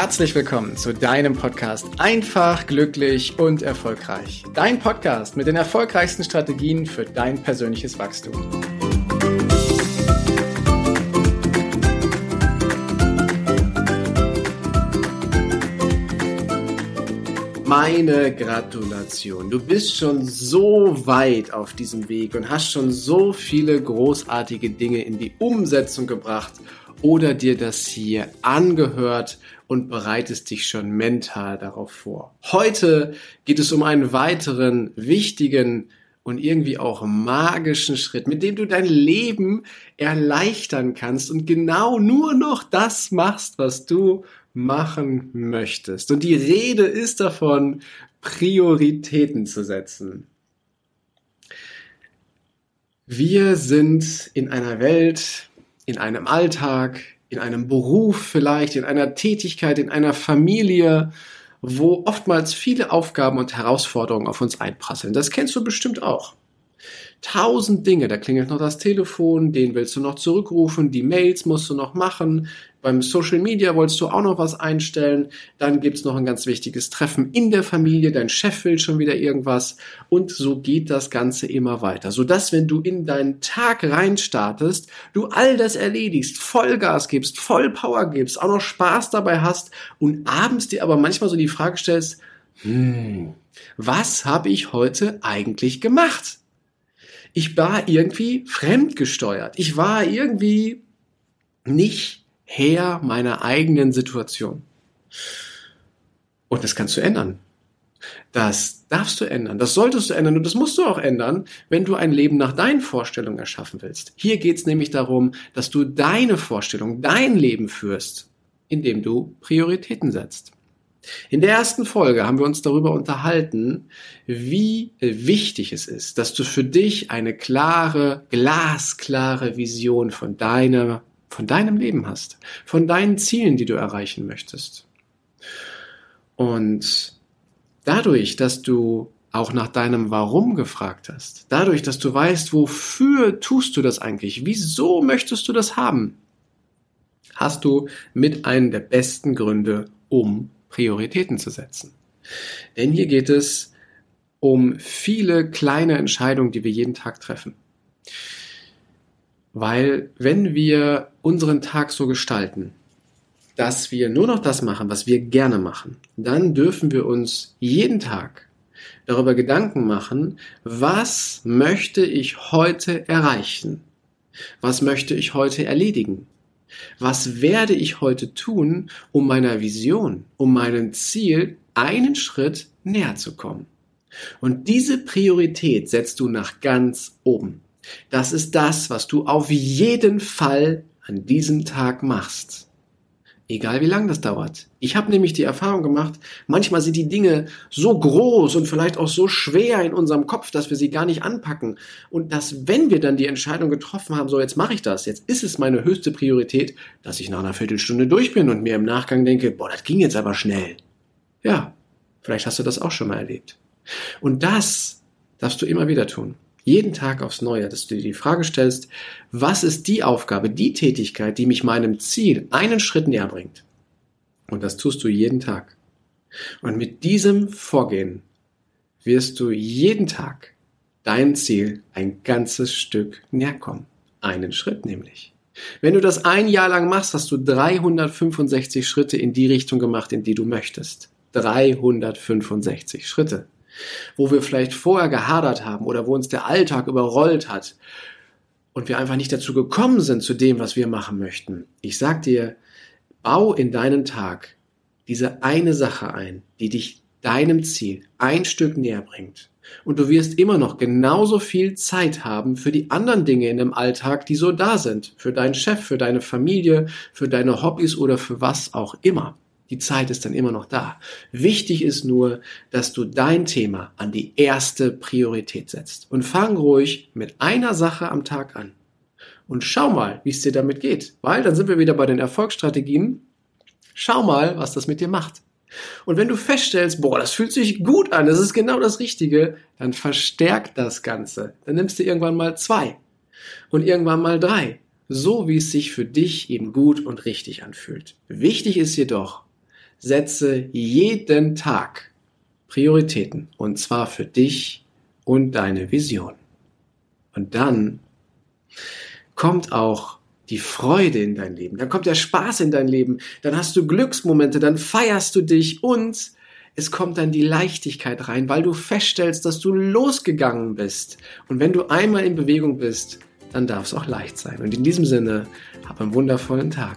herzlich willkommen zu deinem Podcast Einfach, glücklich und erfolgreich. Dein Podcast mit den erfolgreichsten Strategien für dein persönliches Wachstum. Meine Gratulation. Du bist schon so weit auf diesem Weg und hast schon so viele großartige Dinge in die Umsetzung gebracht oder dir das hier angehört und bereitest dich schon mental darauf vor. Heute geht es um einen weiteren wichtigen und irgendwie auch magischen Schritt, mit dem du dein Leben erleichtern kannst und genau nur noch das machst, was du machen möchtest. Und die Rede ist davon, Prioritäten zu setzen. Wir sind in einer Welt, in einem Alltag, in einem Beruf vielleicht, in einer Tätigkeit, in einer Familie, wo oftmals viele Aufgaben und Herausforderungen auf uns einprasseln. Das kennst du bestimmt auch tausend Dinge. Da klingelt noch das Telefon, den willst du noch zurückrufen, die Mails musst du noch machen. Beim Social Media wolltest du auch noch was einstellen. Dann gibt's noch ein ganz wichtiges Treffen in der Familie. Dein Chef will schon wieder irgendwas. Und so geht das Ganze immer weiter. Sodass, wenn du in deinen Tag reinstartest, du all das erledigst, Vollgas gibst, voll Power gibst, auch noch Spaß dabei hast und abends dir aber manchmal so die Frage stellst, hm, was habe ich heute eigentlich gemacht? ich war irgendwie fremdgesteuert. Ich war irgendwie nicht Herr meiner eigenen Situation. Und das kannst du ändern. Das darfst du ändern, das solltest du ändern und das musst du auch ändern, wenn du ein Leben nach deinen Vorstellungen erschaffen willst. Hier geht es nämlich darum, dass du deine Vorstellung, dein Leben führst, indem du Prioritäten setzt. In der ersten Folge haben wir uns darüber unterhalten, wie wichtig es ist, dass du für dich eine klare, glasklare Vision von deiner, von deinem Leben hast, von deinen Zielen, die du erreichen möchtest. Und dadurch, dass du auch nach deinem Warum gefragt hast, dadurch, dass du weißt, wofür tust du das eigentlich, wieso möchtest du das haben, hast du mit einem der besten Gründe, um Prioritäten zu setzen. Denn hier geht es um viele kleine Entscheidungen, die wir jeden Tag treffen. Weil wenn wir unseren Tag so gestalten, dass wir nur noch das machen, was wir gerne machen, dann dürfen wir uns jeden Tag darüber Gedanken machen, was möchte ich heute erreichen? Was möchte ich heute erledigen? Was werde ich heute tun, um meiner Vision, um meinem Ziel einen Schritt näher zu kommen? Und diese Priorität setzt du nach ganz oben. Das ist das, was du auf jeden Fall an diesem Tag machst. Egal wie lang das dauert. Ich habe nämlich die Erfahrung gemacht, manchmal sind die Dinge so groß und vielleicht auch so schwer in unserem Kopf, dass wir sie gar nicht anpacken. Und dass, wenn wir dann die Entscheidung getroffen haben, so jetzt mache ich das, jetzt ist es meine höchste Priorität, dass ich nach einer Viertelstunde durch bin und mir im Nachgang denke, boah, das ging jetzt aber schnell. Ja, vielleicht hast du das auch schon mal erlebt. Und das darfst du immer wieder tun jeden Tag aufs Neue, dass du dir die Frage stellst, was ist die Aufgabe, die Tätigkeit, die mich meinem Ziel einen Schritt näher bringt? Und das tust du jeden Tag. Und mit diesem Vorgehen wirst du jeden Tag dein Ziel ein ganzes Stück näher kommen. Einen Schritt nämlich. Wenn du das ein Jahr lang machst, hast du 365 Schritte in die Richtung gemacht, in die du möchtest. 365 Schritte wo wir vielleicht vorher gehadert haben oder wo uns der Alltag überrollt hat und wir einfach nicht dazu gekommen sind zu dem, was wir machen möchten. Ich sag dir, bau in deinen Tag diese eine Sache ein, die dich deinem Ziel ein Stück näher bringt. Und du wirst immer noch genauso viel Zeit haben für die anderen Dinge in dem Alltag, die so da sind. Für deinen Chef, für deine Familie, für deine Hobbys oder für was auch immer. Die Zeit ist dann immer noch da. Wichtig ist nur, dass du dein Thema an die erste Priorität setzt. Und fang ruhig mit einer Sache am Tag an. Und schau mal, wie es dir damit geht. Weil dann sind wir wieder bei den Erfolgsstrategien. Schau mal, was das mit dir macht. Und wenn du feststellst, boah, das fühlt sich gut an, das ist genau das Richtige, dann verstärk das Ganze. Dann nimmst du irgendwann mal zwei und irgendwann mal drei. So wie es sich für dich eben gut und richtig anfühlt. Wichtig ist jedoch, setze jeden Tag Prioritäten und zwar für dich und deine Vision. Und dann kommt auch die Freude in dein Leben, dann kommt der Spaß in dein Leben, dann hast du Glücksmomente, dann feierst du dich und es kommt dann die Leichtigkeit rein, weil du feststellst, dass du losgegangen bist. Und wenn du einmal in Bewegung bist, dann darf es auch leicht sein. Und in diesem Sinne, hab einen wundervollen Tag.